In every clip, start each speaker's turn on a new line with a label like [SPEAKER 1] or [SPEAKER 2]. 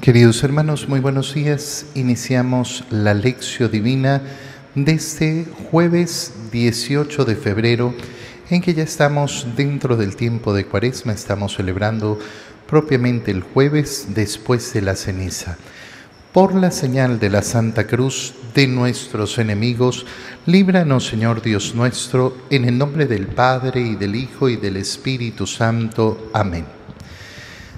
[SPEAKER 1] Queridos hermanos, muy buenos días. Iniciamos la lección divina de este jueves 18 de febrero, en que ya estamos dentro del tiempo de Cuaresma, estamos celebrando propiamente el jueves después de la ceniza. Por la señal de la Santa Cruz de nuestros enemigos, líbranos, Señor Dios nuestro, en el nombre del Padre y del Hijo y del Espíritu Santo. Amén.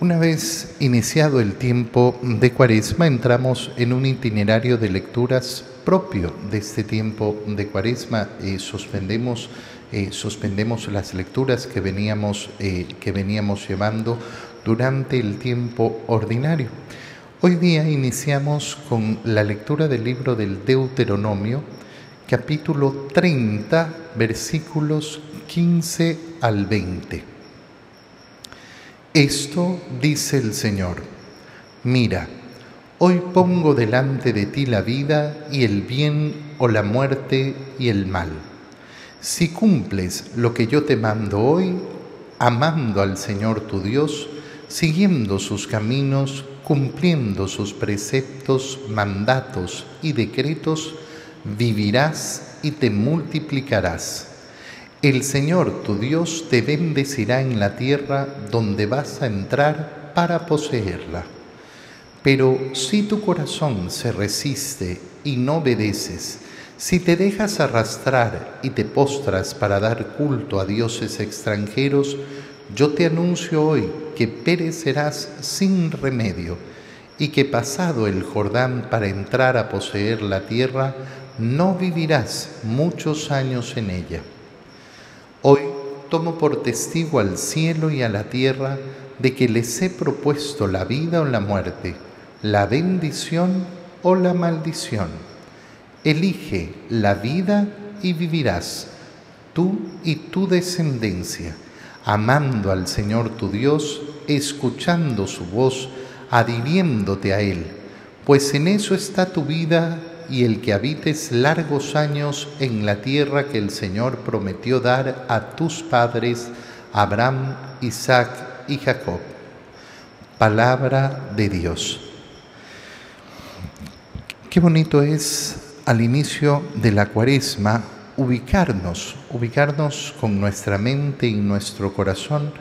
[SPEAKER 1] Una vez iniciado el tiempo de Cuaresma, entramos en un itinerario de lecturas propio de este tiempo de Cuaresma. Eh, suspendemos, eh, suspendemos las lecturas que veníamos, eh, que veníamos llevando durante el tiempo ordinario. Hoy día iniciamos con la lectura del libro del Deuteronomio, capítulo 30, versículos 15 al 20. Esto dice el Señor, mira, hoy pongo delante de ti la vida y el bien o la muerte y el mal. Si cumples lo que yo te mando hoy, amando al Señor tu Dios, siguiendo sus caminos, cumpliendo sus preceptos, mandatos y decretos, vivirás y te multiplicarás el Señor tu Dios te bendecirá en la tierra donde vas a entrar para poseerla. Pero si tu corazón se resiste y no obedeces, si te dejas arrastrar y te postras para dar culto a dioses extranjeros, yo te anuncio hoy que perecerás sin remedio y que pasado el Jordán para entrar a poseer la tierra, no vivirás muchos años en ella. Hoy tomo por testigo al cielo y a la tierra de que les he propuesto la vida o la muerte, la bendición o la maldición. Elige la vida y vivirás, tú y tu descendencia, amando al Señor tu Dios, escuchando su voz, adhiriéndote a Él, pues en eso está tu vida y el que habites largos años en la tierra que el Señor prometió dar a tus padres, Abraham, Isaac y Jacob. Palabra de Dios. Qué bonito es al inicio de la cuaresma ubicarnos, ubicarnos con nuestra mente y nuestro corazón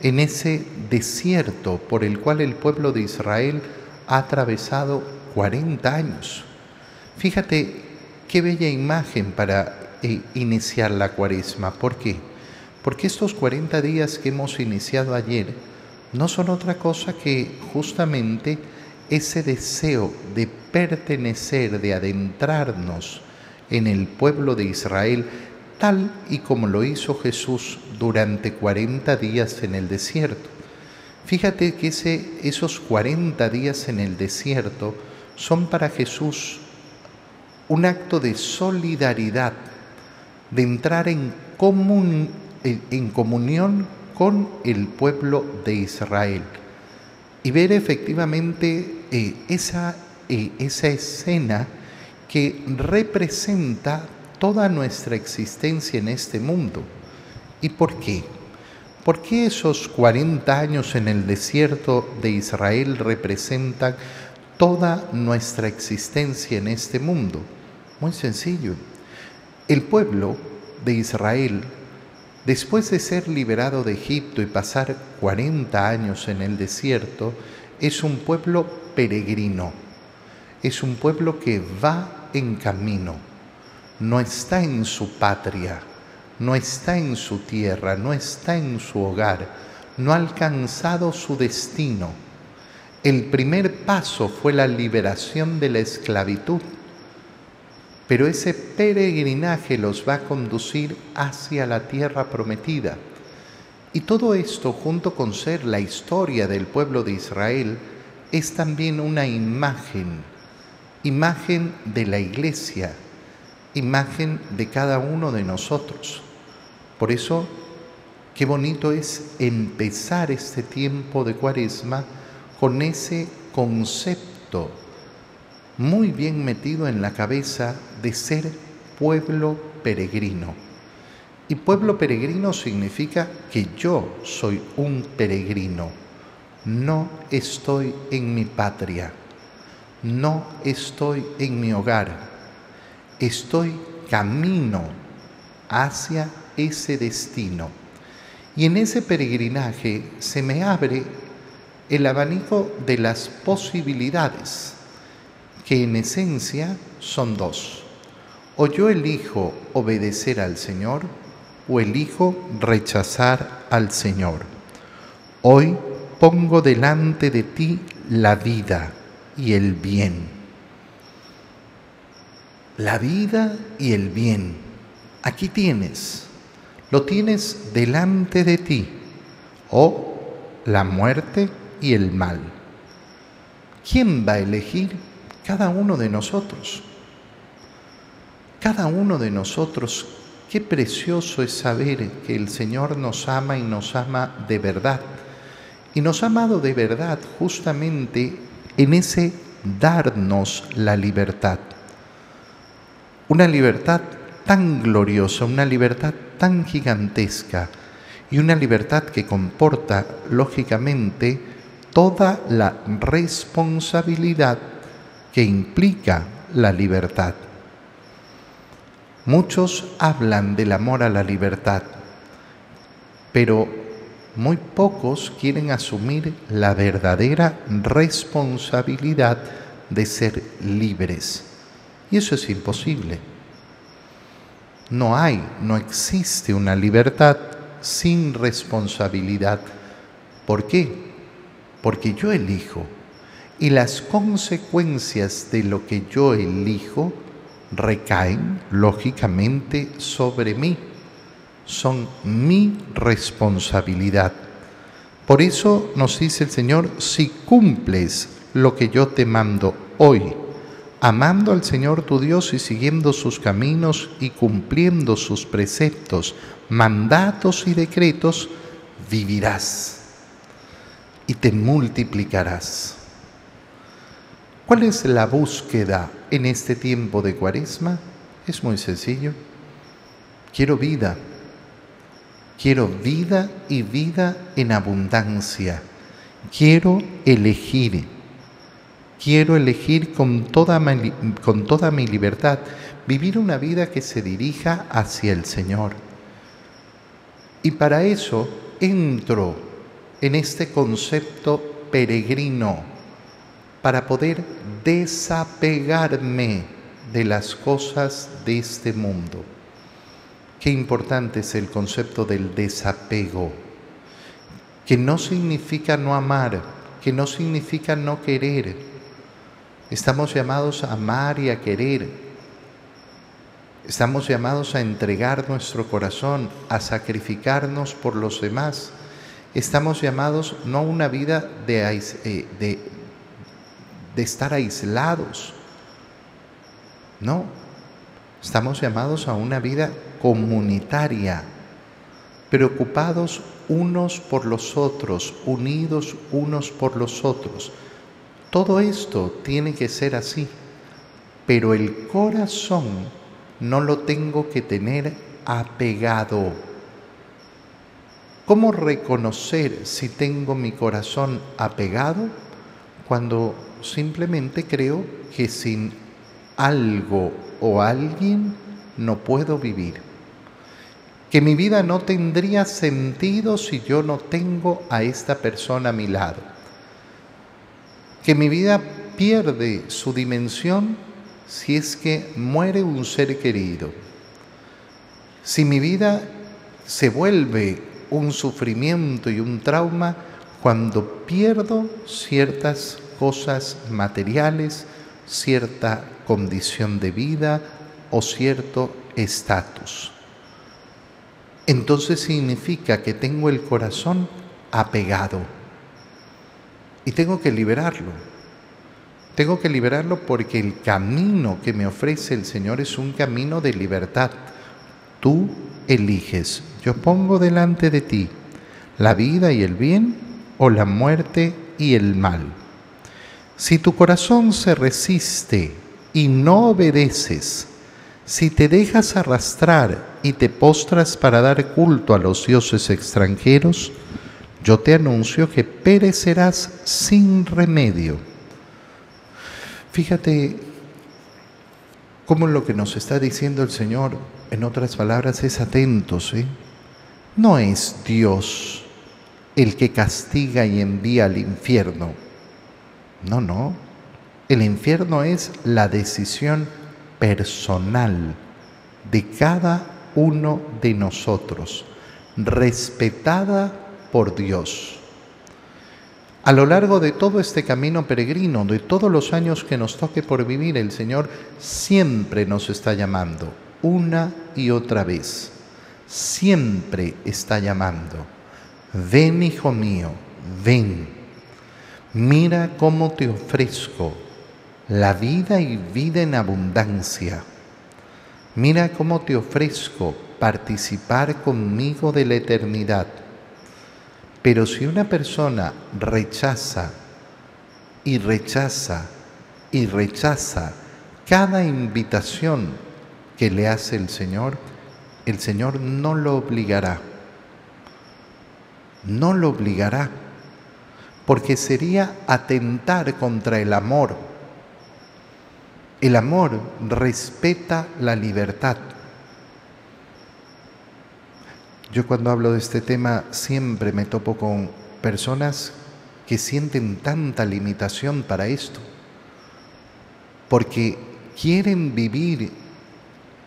[SPEAKER 1] en ese desierto por el cual el pueblo de Israel ha atravesado 40 años. Fíjate qué bella imagen para eh, iniciar la cuaresma. ¿Por qué? Porque estos 40 días que hemos iniciado ayer no son otra cosa que justamente ese deseo de pertenecer, de adentrarnos en el pueblo de Israel, tal y como lo hizo Jesús durante 40 días en el desierto. Fíjate que esos 40 días en el desierto son para Jesús un acto de solidaridad, de entrar en, en comunión con el pueblo de Israel y ver efectivamente eh, esa, eh, esa escena que representa toda nuestra existencia en este mundo. ¿Y por qué? ¿Por qué esos 40 años en el desierto de Israel representan toda nuestra existencia en este mundo? Muy sencillo. El pueblo de Israel, después de ser liberado de Egipto y pasar 40 años en el desierto, es un pueblo peregrino, es un pueblo que va en camino, no está en su patria, no está en su tierra, no está en su hogar, no ha alcanzado su destino. El primer paso fue la liberación de la esclavitud pero ese peregrinaje los va a conducir hacia la tierra prometida. Y todo esto, junto con ser la historia del pueblo de Israel, es también una imagen, imagen de la iglesia, imagen de cada uno de nosotros. Por eso, qué bonito es empezar este tiempo de cuaresma con ese concepto muy bien metido en la cabeza de ser pueblo peregrino. Y pueblo peregrino significa que yo soy un peregrino. No estoy en mi patria. No estoy en mi hogar. Estoy camino hacia ese destino. Y en ese peregrinaje se me abre el abanico de las posibilidades, que en esencia son dos. O yo elijo obedecer al Señor o elijo rechazar al Señor. Hoy pongo delante de ti la vida y el bien. La vida y el bien. Aquí tienes. Lo tienes delante de ti. O la muerte y el mal. ¿Quién va a elegir? Cada uno de nosotros. Cada uno de nosotros, qué precioso es saber que el Señor nos ama y nos ama de verdad. Y nos ha amado de verdad justamente en ese darnos la libertad. Una libertad tan gloriosa, una libertad tan gigantesca y una libertad que comporta, lógicamente, toda la responsabilidad que implica la libertad. Muchos hablan del amor a la libertad, pero muy pocos quieren asumir la verdadera responsabilidad de ser libres. Y eso es imposible. No hay, no existe una libertad sin responsabilidad. ¿Por qué? Porque yo elijo. Y las consecuencias de lo que yo elijo recaen lógicamente sobre mí, son mi responsabilidad. Por eso nos dice el Señor, si cumples lo que yo te mando hoy, amando al Señor tu Dios y siguiendo sus caminos y cumpliendo sus preceptos, mandatos y decretos, vivirás y te multiplicarás. ¿Cuál es la búsqueda en este tiempo de cuaresma? Es muy sencillo. Quiero vida. Quiero vida y vida en abundancia. Quiero elegir. Quiero elegir con toda, mi, con toda mi libertad vivir una vida que se dirija hacia el Señor. Y para eso entro en este concepto peregrino para poder desapegarme de las cosas de este mundo. Qué importante es el concepto del desapego, que no significa no amar, que no significa no querer. Estamos llamados a amar y a querer. Estamos llamados a entregar nuestro corazón, a sacrificarnos por los demás. Estamos llamados no a una vida de, eh, de de estar aislados. No, estamos llamados a una vida comunitaria, preocupados unos por los otros, unidos unos por los otros. Todo esto tiene que ser así, pero el corazón no lo tengo que tener apegado. ¿Cómo reconocer si tengo mi corazón apegado? Cuando simplemente creo que sin algo o alguien no puedo vivir. Que mi vida no tendría sentido si yo no tengo a esta persona a mi lado. Que mi vida pierde su dimensión si es que muere un ser querido. Si mi vida se vuelve un sufrimiento y un trauma cuando pierdo ciertas cosas materiales, cierta condición de vida o cierto estatus. Entonces significa que tengo el corazón apegado y tengo que liberarlo. Tengo que liberarlo porque el camino que me ofrece el Señor es un camino de libertad. Tú eliges. Yo pongo delante de ti la vida y el bien o la muerte y el mal. Si tu corazón se resiste y no obedeces, si te dejas arrastrar y te postras para dar culto a los dioses extranjeros, yo te anuncio que perecerás sin remedio. Fíjate cómo lo que nos está diciendo el Señor, en otras palabras, es atentos. ¿eh? No es Dios el que castiga y envía al infierno. No, no. El infierno es la decisión personal de cada uno de nosotros, respetada por Dios. A lo largo de todo este camino peregrino, de todos los años que nos toque por vivir, el Señor siempre nos está llamando, una y otra vez. Siempre está llamando. Ven, hijo mío, ven. Mira cómo te ofrezco la vida y vida en abundancia. Mira cómo te ofrezco participar conmigo de la eternidad pero si una persona rechaza y rechaza y rechaza cada invitación que le hace el Señor, el Señor no lo obligará. No lo obligará, porque sería atentar contra el amor. El amor respeta la libertad. Yo cuando hablo de este tema siempre me topo con personas que sienten tanta limitación para esto, porque quieren vivir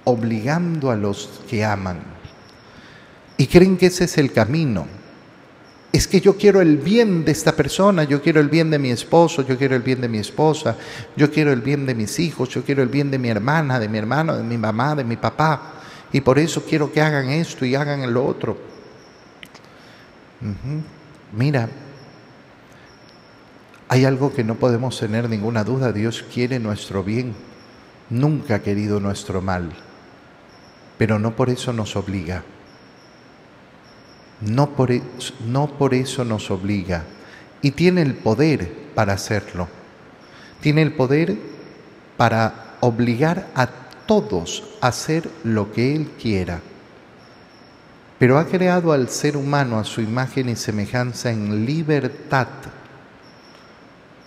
[SPEAKER 1] obligando a los que aman y creen que ese es el camino. Es que yo quiero el bien de esta persona, yo quiero el bien de mi esposo, yo quiero el bien de mi esposa, yo quiero el bien de mis hijos, yo quiero el bien de mi hermana, de mi hermano, de mi mamá, de mi papá y por eso quiero que hagan esto y hagan lo otro. Mira, hay algo que no podemos tener ninguna duda, Dios quiere nuestro bien, nunca ha querido nuestro mal, pero no por eso nos obliga. No por, eso, no por eso nos obliga. Y tiene el poder para hacerlo. Tiene el poder para obligar a todos hacer lo que Él quiera. Pero ha creado al ser humano a su imagen y semejanza en libertad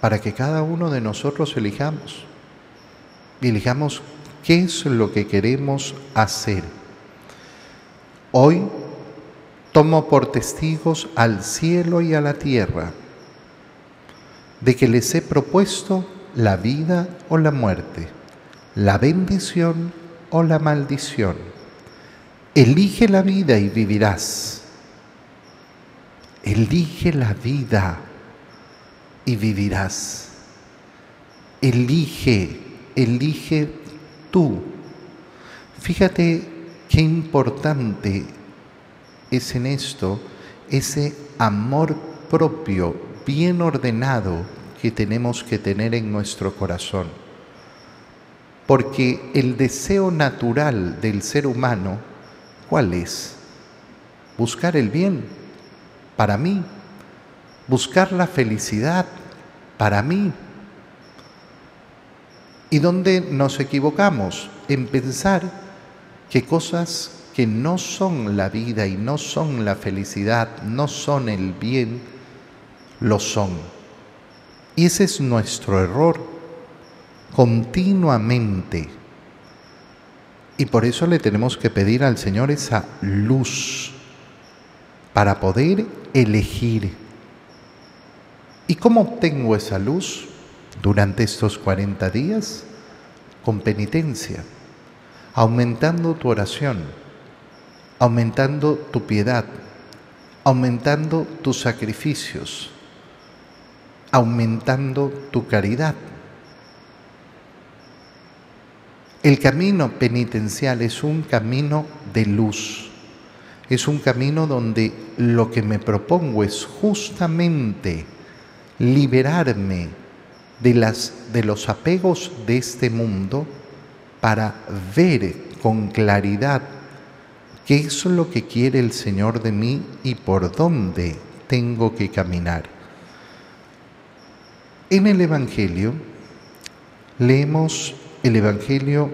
[SPEAKER 1] para que cada uno de nosotros elijamos. Elijamos qué es lo que queremos hacer. Hoy tomo por testigos al cielo y a la tierra de que les he propuesto la vida o la muerte la bendición o la maldición. Elige la vida y vivirás. Elige la vida y vivirás. Elige, elige tú. Fíjate qué importante es en esto ese amor propio bien ordenado que tenemos que tener en nuestro corazón porque el deseo natural del ser humano, ¿cuál es? Buscar el bien para mí, buscar la felicidad para mí. ¿Y dónde nos equivocamos? En pensar que cosas que no son la vida y no son la felicidad, no son el bien, lo son. Y ese es nuestro error continuamente. Y por eso le tenemos que pedir al Señor esa luz para poder elegir. ¿Y cómo obtengo esa luz durante estos 40 días? Con penitencia, aumentando tu oración, aumentando tu piedad, aumentando tus sacrificios, aumentando tu caridad. El camino penitencial es un camino de luz, es un camino donde lo que me propongo es justamente liberarme de, las, de los apegos de este mundo para ver con claridad qué es lo que quiere el Señor de mí y por dónde tengo que caminar. En el Evangelio leemos el Evangelio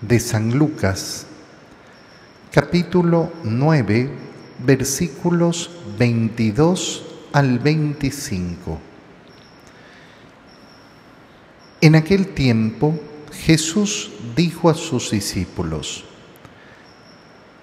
[SPEAKER 1] de San Lucas, capítulo 9, versículos 22 al 25. En aquel tiempo Jesús dijo a sus discípulos,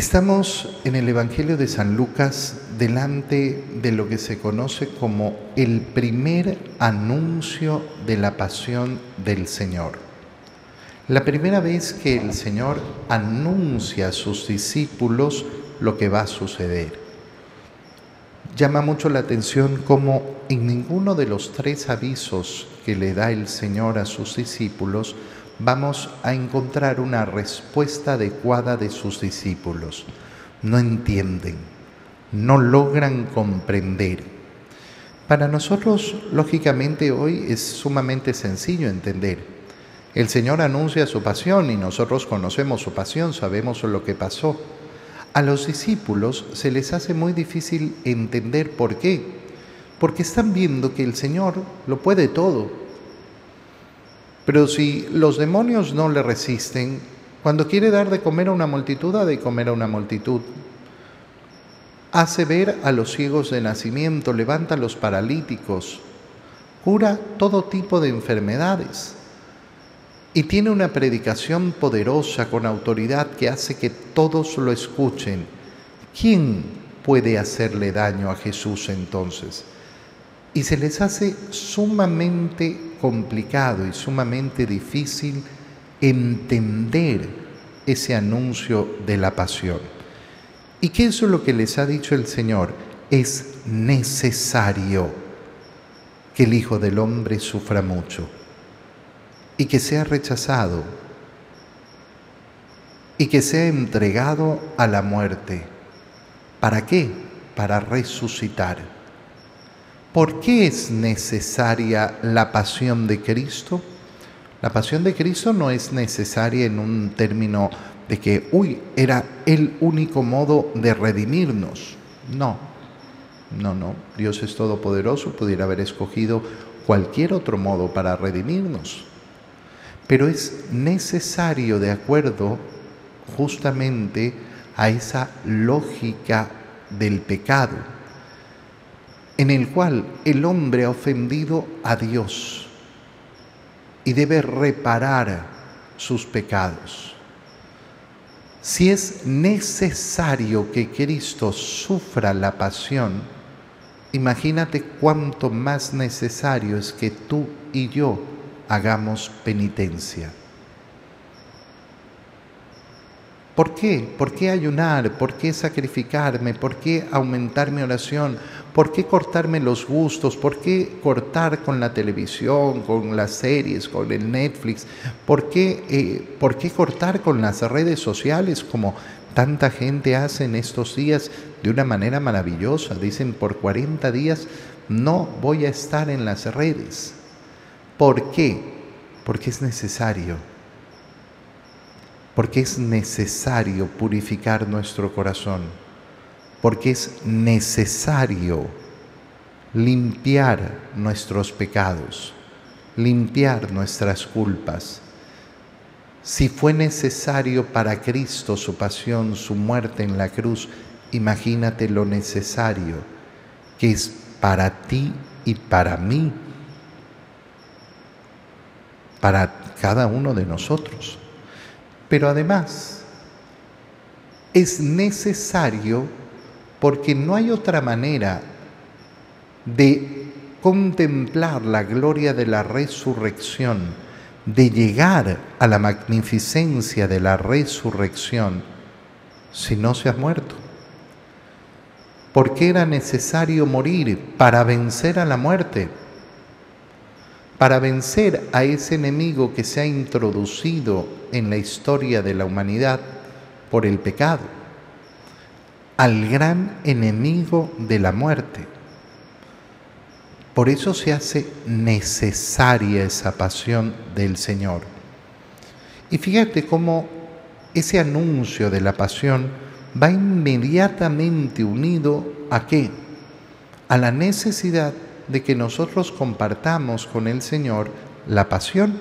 [SPEAKER 1] Estamos en el Evangelio de San Lucas delante de lo que se conoce como el primer anuncio de la pasión del Señor. La primera vez que el Señor anuncia a sus discípulos lo que va a suceder. Llama mucho la atención cómo en ninguno de los tres avisos que le da el Señor a sus discípulos vamos a encontrar una respuesta adecuada de sus discípulos. No entienden, no logran comprender. Para nosotros, lógicamente, hoy es sumamente sencillo entender. El Señor anuncia su pasión y nosotros conocemos su pasión, sabemos lo que pasó a los discípulos se les hace muy difícil entender por qué. Porque están viendo que el Señor lo puede todo. Pero si los demonios no le resisten, cuando quiere dar de comer a una multitud, ha de comer a una multitud. Hace ver a los ciegos de nacimiento, levanta a los paralíticos, cura todo tipo de enfermedades y tiene una predicación poderosa con autoridad que hace que todos lo escuchen. ¿Quién puede hacerle daño a Jesús entonces? Y se les hace sumamente complicado y sumamente difícil entender ese anuncio de la pasión. ¿Y qué es lo que les ha dicho el Señor? Es necesario que el Hijo del Hombre sufra mucho y que sea rechazado y que sea entregado a la muerte. ¿Para qué? Para resucitar. ¿Por qué es necesaria la pasión de Cristo? La pasión de Cristo no es necesaria en un término de que, uy, era el único modo de redimirnos. No, no, no. Dios es todopoderoso, pudiera haber escogido cualquier otro modo para redimirnos pero es necesario de acuerdo justamente a esa lógica del pecado, en el cual el hombre ha ofendido a Dios y debe reparar sus pecados. Si es necesario que Cristo sufra la pasión, imagínate cuánto más necesario es que tú y yo hagamos penitencia. ¿Por qué? ¿Por qué ayunar? ¿Por qué sacrificarme? ¿Por qué aumentar mi oración? ¿Por qué cortarme los gustos? ¿Por qué cortar con la televisión, con las series, con el Netflix? ¿Por qué, eh, ¿por qué cortar con las redes sociales como tanta gente hace en estos días de una manera maravillosa? Dicen, por 40 días no voy a estar en las redes. ¿Por qué? Porque es necesario. Porque es necesario purificar nuestro corazón. Porque es necesario limpiar nuestros pecados, limpiar nuestras culpas. Si fue necesario para Cristo su pasión, su muerte en la cruz, imagínate lo necesario que es para ti y para mí, para cada uno de nosotros. Pero además, es necesario porque no hay otra manera de contemplar la gloria de la resurrección, de llegar a la magnificencia de la resurrección, si no se ha muerto. Porque era necesario morir para vencer a la muerte, para vencer a ese enemigo que se ha introducido en la historia de la humanidad por el pecado, al gran enemigo de la muerte. Por eso se hace necesaria esa pasión del Señor. Y fíjate cómo ese anuncio de la pasión va inmediatamente unido a qué? A la necesidad de que nosotros compartamos con el Señor la pasión.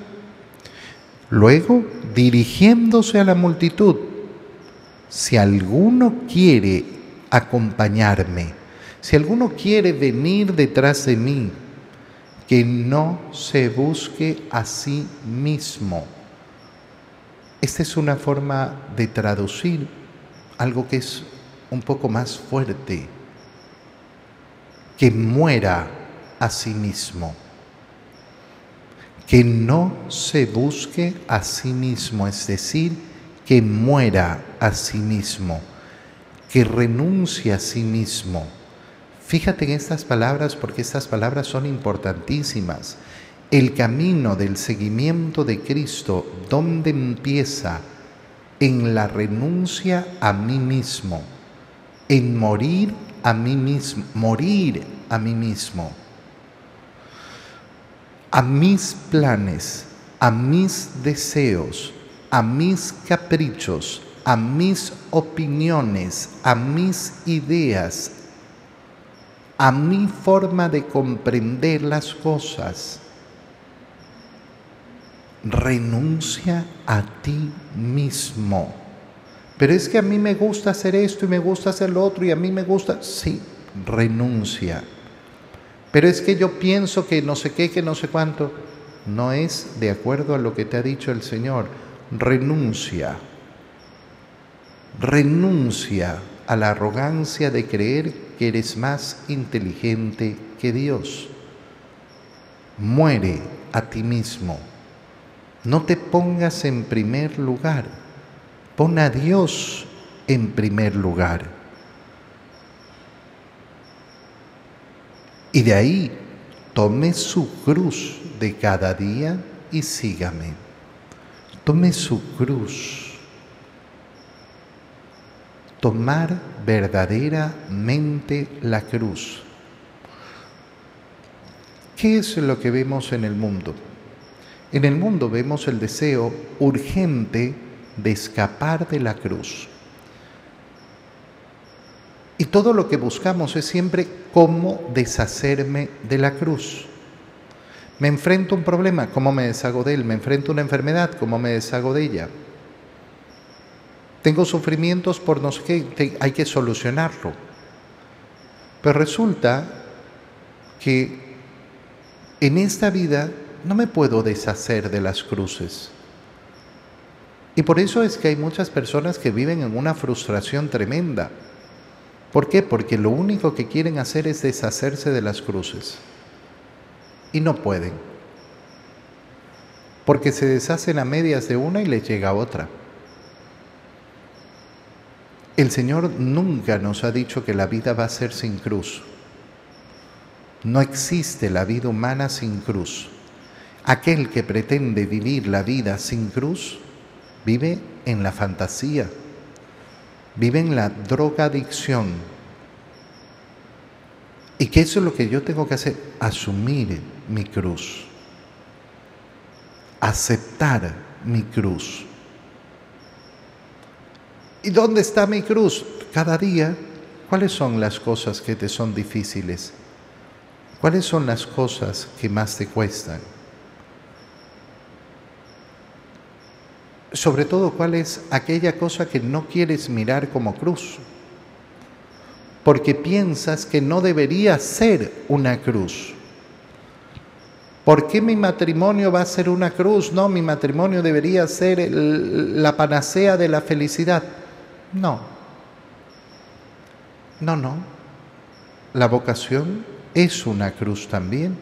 [SPEAKER 1] Luego, dirigiéndose a la multitud, si alguno quiere acompañarme, si alguno quiere venir detrás de mí, que no se busque a sí mismo. Esta es una forma de traducir algo que es un poco más fuerte, que muera a sí mismo, que no se busque a sí mismo, es decir, que muera a sí mismo, que renuncie a sí mismo Fíjate en estas palabras porque estas palabras son importantísimas. El camino del seguimiento de Cristo, ¿dónde empieza? En la renuncia a mí mismo, en morir a mí mismo, morir a mí mismo, a mis planes, a mis deseos, a mis caprichos, a mis opiniones, a mis ideas, a mi forma de comprender las cosas. Renuncia a ti mismo. Pero es que a mí me gusta hacer esto y me gusta hacer lo otro y a mí me gusta... Sí, renuncia. Pero es que yo pienso que no sé qué, que no sé cuánto. No es de acuerdo a lo que te ha dicho el Señor. Renuncia. Renuncia a la arrogancia de creer que eres más inteligente que Dios. Muere a ti mismo. No te pongas en primer lugar. Pon a Dios en primer lugar. Y de ahí tome su cruz de cada día y sígame. Tome su cruz tomar verdaderamente la cruz. ¿Qué es lo que vemos en el mundo? En el mundo vemos el deseo urgente de escapar de la cruz. Y todo lo que buscamos es siempre cómo deshacerme de la cruz. Me enfrento a un problema, ¿cómo me deshago de él? Me enfrento a una enfermedad, ¿cómo me deshago de ella? Tengo sufrimientos por no sé qué, hay que solucionarlo. Pero resulta que en esta vida no me puedo deshacer de las cruces. Y por eso es que hay muchas personas que viven en una frustración tremenda. ¿Por qué? Porque lo único que quieren hacer es deshacerse de las cruces. Y no pueden. Porque se deshacen a medias de una y les llega otra. El Señor nunca nos ha dicho que la vida va a ser sin cruz. No existe la vida humana sin cruz. Aquel que pretende vivir la vida sin cruz vive en la fantasía, vive en la drogadicción. ¿Y qué es lo que yo tengo que hacer? Asumir mi cruz, aceptar mi cruz. ¿Y dónde está mi cruz? Cada día, ¿Cuáles son las cosas que te son difíciles? ¿Cuáles son las cosas que más te cuestan? Sobre todo, ¿cuál es aquella cosa que no quieres mirar como cruz? Porque piensas que no debería ser una cruz. ¿Por qué mi matrimonio va a ser una cruz? No, mi matrimonio debería ser la panacea de la felicidad. No. No, no. La vocación es una cruz también,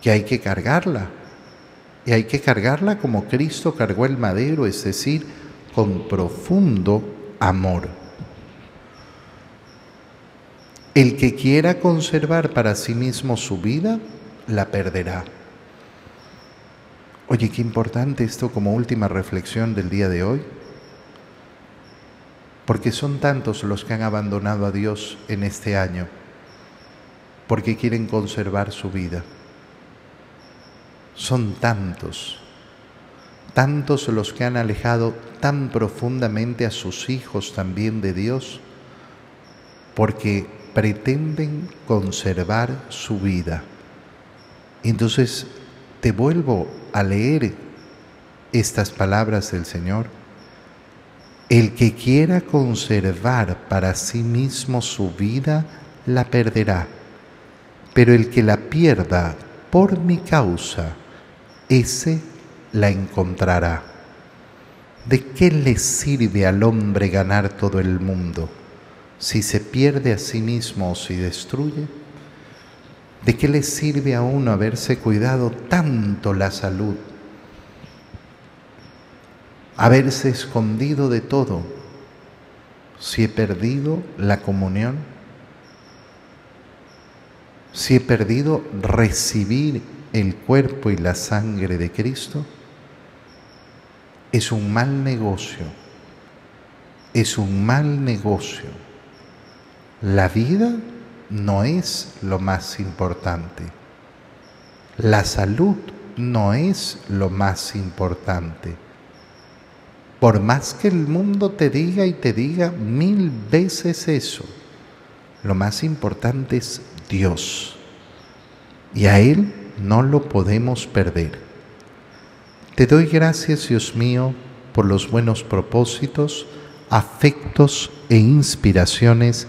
[SPEAKER 1] que hay que cargarla. Y hay que cargarla como Cristo cargó el madero, es decir, con profundo amor. El que quiera conservar para sí mismo su vida, la perderá. Oye, qué importante esto como última reflexión del día de hoy porque son tantos los que han abandonado a Dios en este año, porque quieren conservar su vida. Son tantos, tantos los que han alejado tan profundamente a sus hijos también de Dios, porque pretenden conservar su vida. Entonces, te vuelvo a leer estas palabras del Señor el que quiera conservar para sí mismo su vida, la perderá, pero el que la pierda por mi causa, ese la encontrará. ¿De qué le sirve al hombre ganar todo el mundo si se pierde a sí mismo o si destruye? ¿De qué le sirve a uno haberse cuidado tanto la salud haberse escondido de todo, si he perdido la comunión, si he perdido recibir el cuerpo y la sangre de Cristo, es un mal negocio, es un mal negocio. La vida no es lo más importante, la salud no es lo más importante por más que el mundo te diga y te diga mil veces eso, lo más importante es Dios. Y a Él no lo podemos perder. Te doy gracias, Dios mío, por los buenos propósitos, afectos e inspiraciones